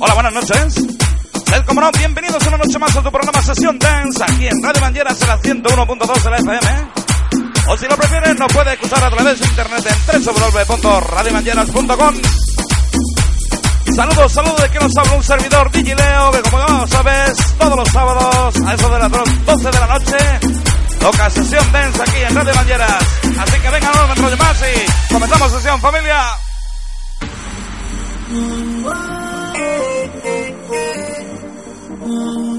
Hola, buenas noches. El como no, bienvenidos una noche más a tu programa Sesión Dance aquí en Radio Banderas en la 101.2 de la FM. O si lo prefieres, nos puedes escuchar a través de internet en www.radiobanderas.com. Saludos, saludos de que nos habla un servidor Digileo, que como ya sabes, todos los sábados a eso de las 12 de la noche toca Sesión Dance aquí en Radio Banderas. Así que vengan, no me enrollo más y comenzamos Sesión Familia. Whoa.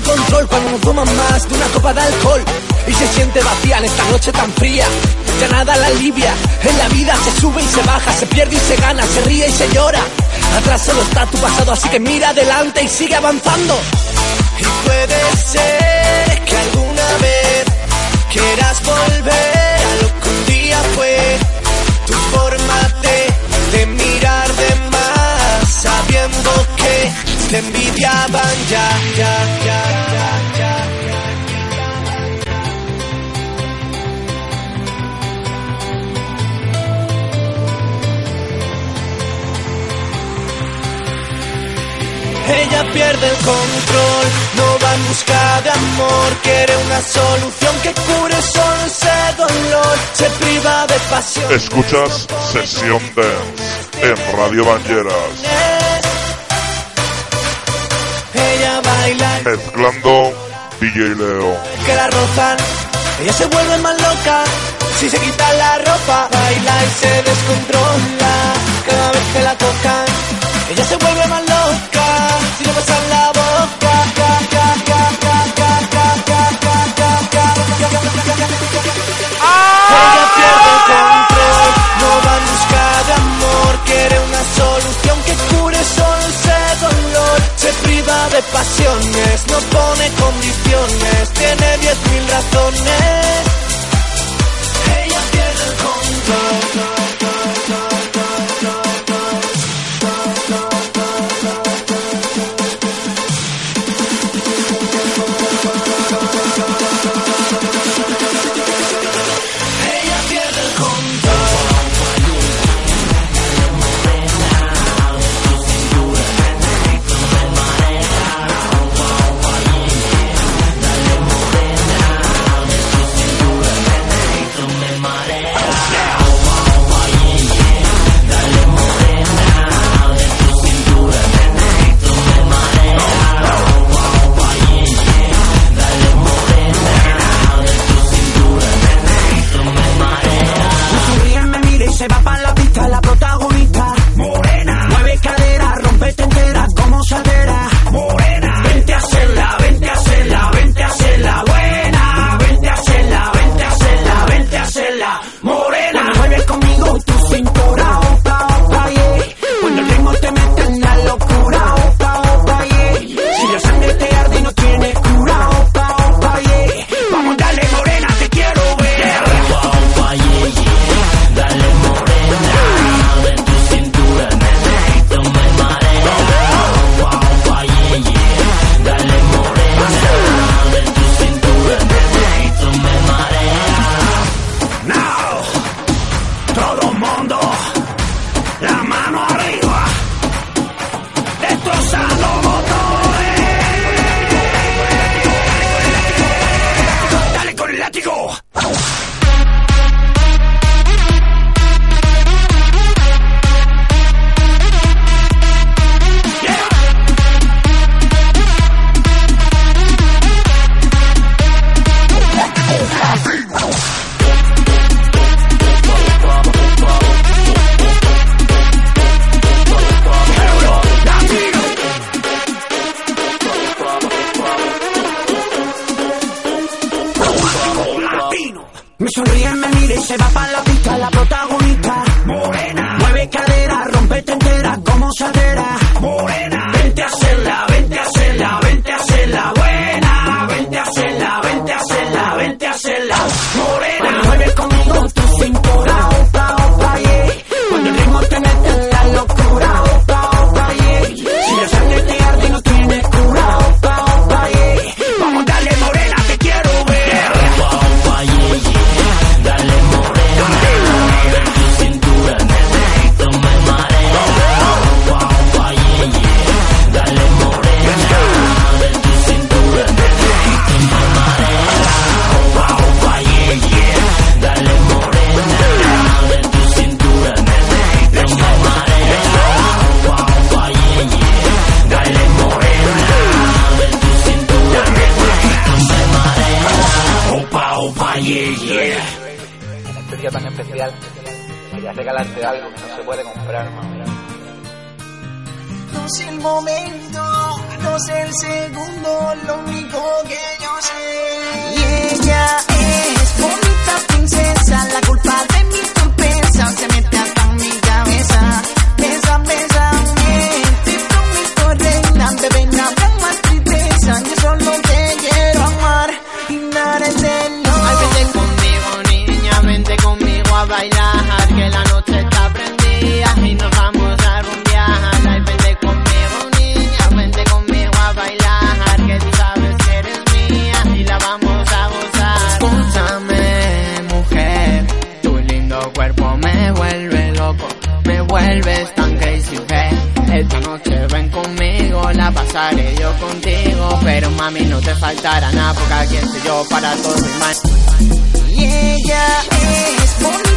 El control cuando no toma más de una copa de alcohol y se siente vacía en esta noche tan fría. Ya nada la alivia, en la vida se sube y se baja, se pierde y se gana, se ríe y se llora. Atrás solo está tu pasado, así que mira adelante y sigue avanzando. Y puede ser que alguna vez quieras volver a lo que un día fue tu forma de mirar de más, sabiendo que te envidiaban ya, ya, ya, ya, ya. Ella pierde el control, no va en busca de amor, quiere una solución que cure solo ese dolor, se priva de pasión. Escuchas Sesión Dance en Radio Banjeras, mezclando DJ Leo. que la rozan, ella se vuelve más loca, si se quita la ropa, baila y se descontrola, cada vez que la tocan, ella se vuelve más loca, si le besan la boca, ca, ca, ca, ca, ca, ca, ca, ca, ca, ca, Ella pierde control, no va Priva de pasiones, no pone condiciones, tiene diez mil razones. Ella pierde el control. mami, no te faltará nada, porque aquí estoy yo para todo mi man. Y ella es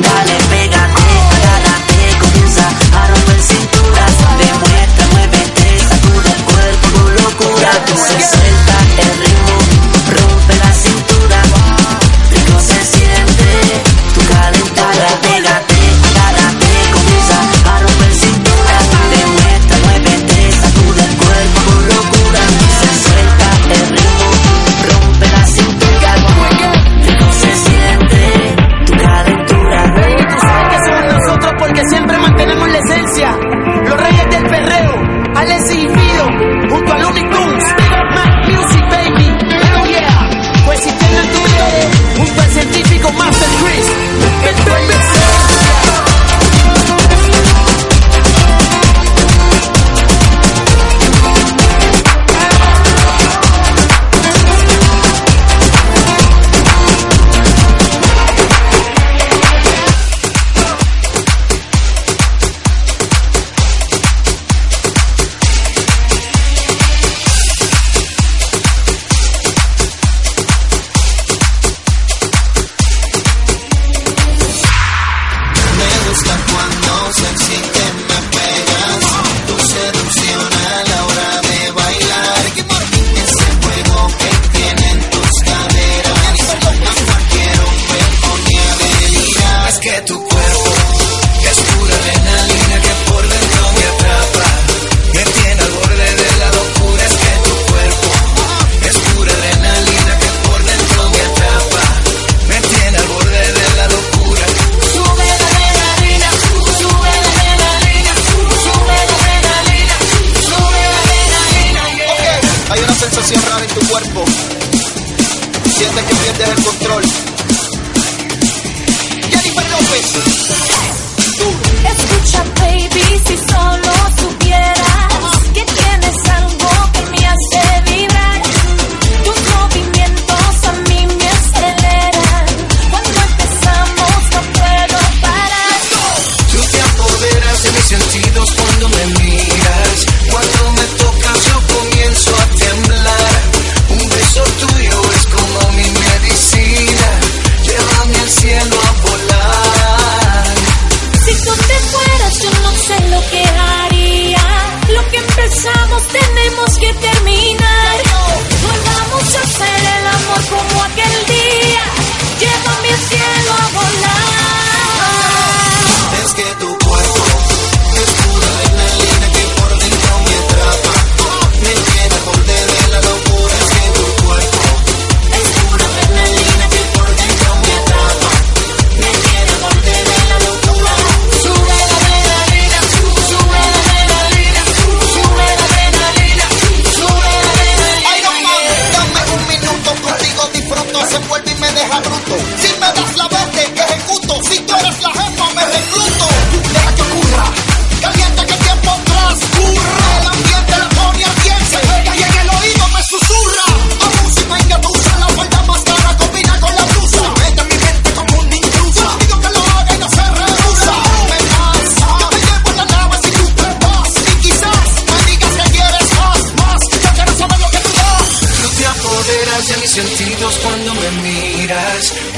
Dale, pega.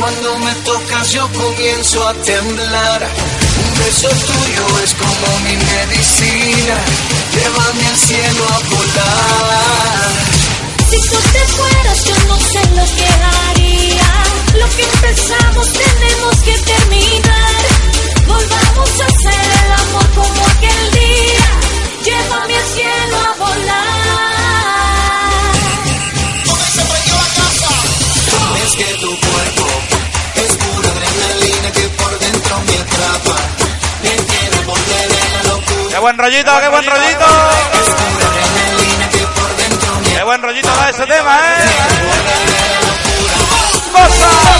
Cuando me tocas yo comienzo a temblar. Un beso tuyo es como mi medicina. Llévame al cielo a volar. Si tú te fueras yo no sé lo que haría. Lo que empezamos tenemos que terminar. Volvamos a hacer el amor como aquel día. Llévame al cielo a volar. Es que tu cuerpo ¡Qué buen rollito, qué buen rollito! ¡Qué buen rollito va ese tema, eh! ¡Bosa!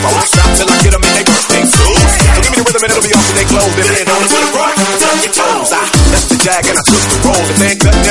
phone. Shop till I get them in they birthday So Give me the rhythm and it'll be off with they clothes. Then on the front, tuck your toes. I left the jag and I took the roll. The man cut. cutting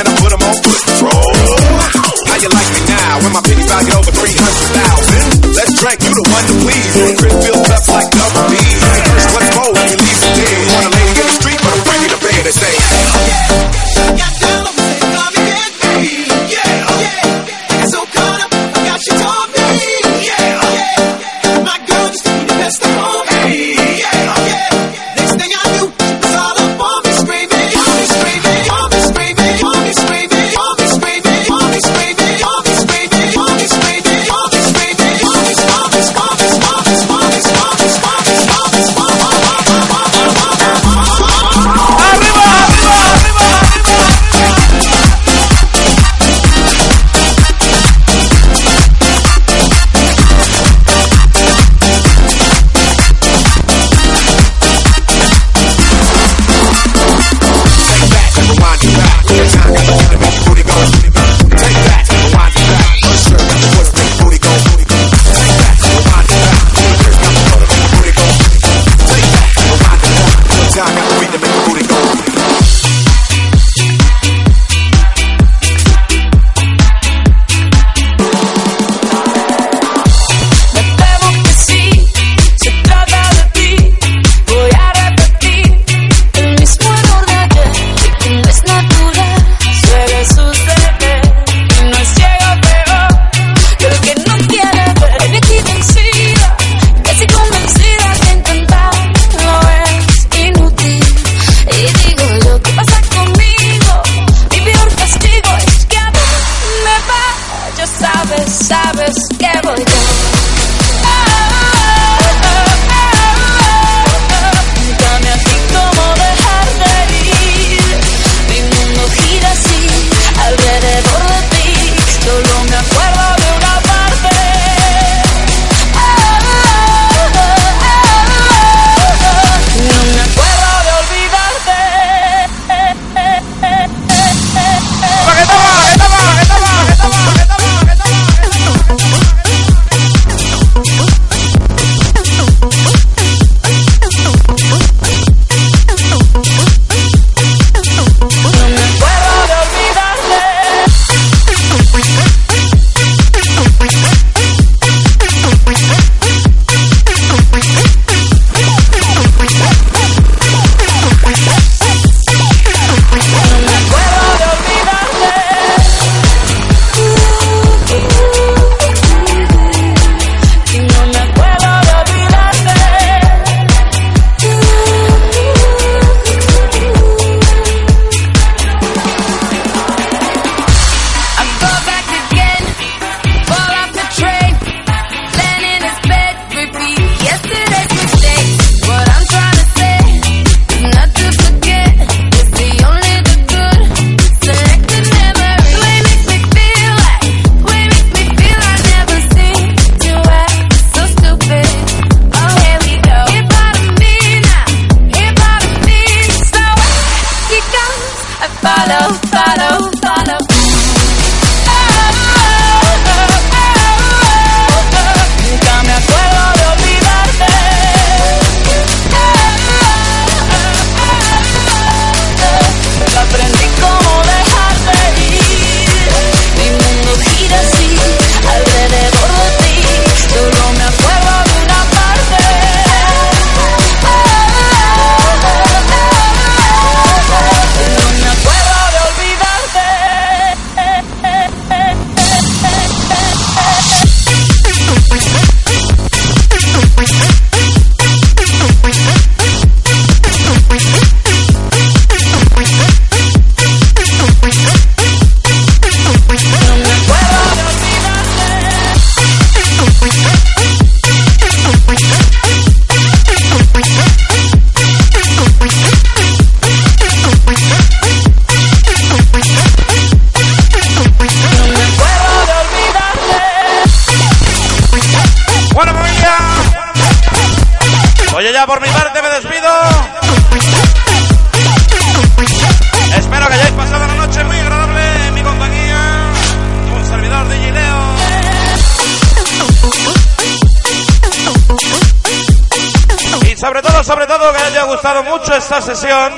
sesión.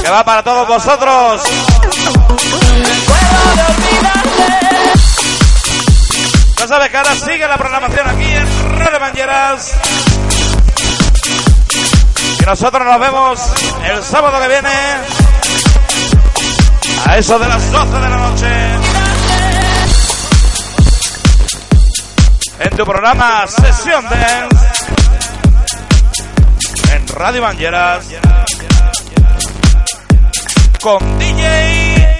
Que va para todos vosotros. Ya sabes que ahora sigue la programación aquí en Radio Banyeras. Y nosotros nos vemos el sábado que viene. A eso de las 12 de la noche. En tu programa Sesión Dance. Radio Banyeras. Con DJ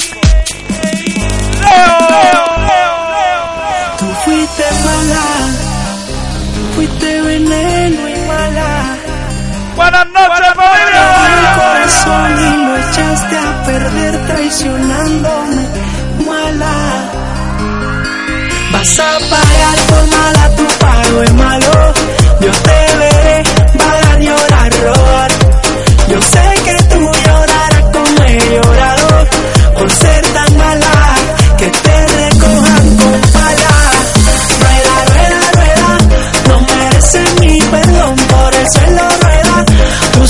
Leo. Tú fuiste mala, fuiste veneno y mala. Buenas noches, Mi familia. corazón y lo echaste a perder traicionándome, mala. Vas a pagar por mala, tu pago es malo. Yo te veré bailar, llorar, robar. Yo sé que tú llorarás como el llorador por ser tan mala que te recojan con pala. Rueda, rueda, rueda, no mereces mi perdón por el suelo rueda. Tú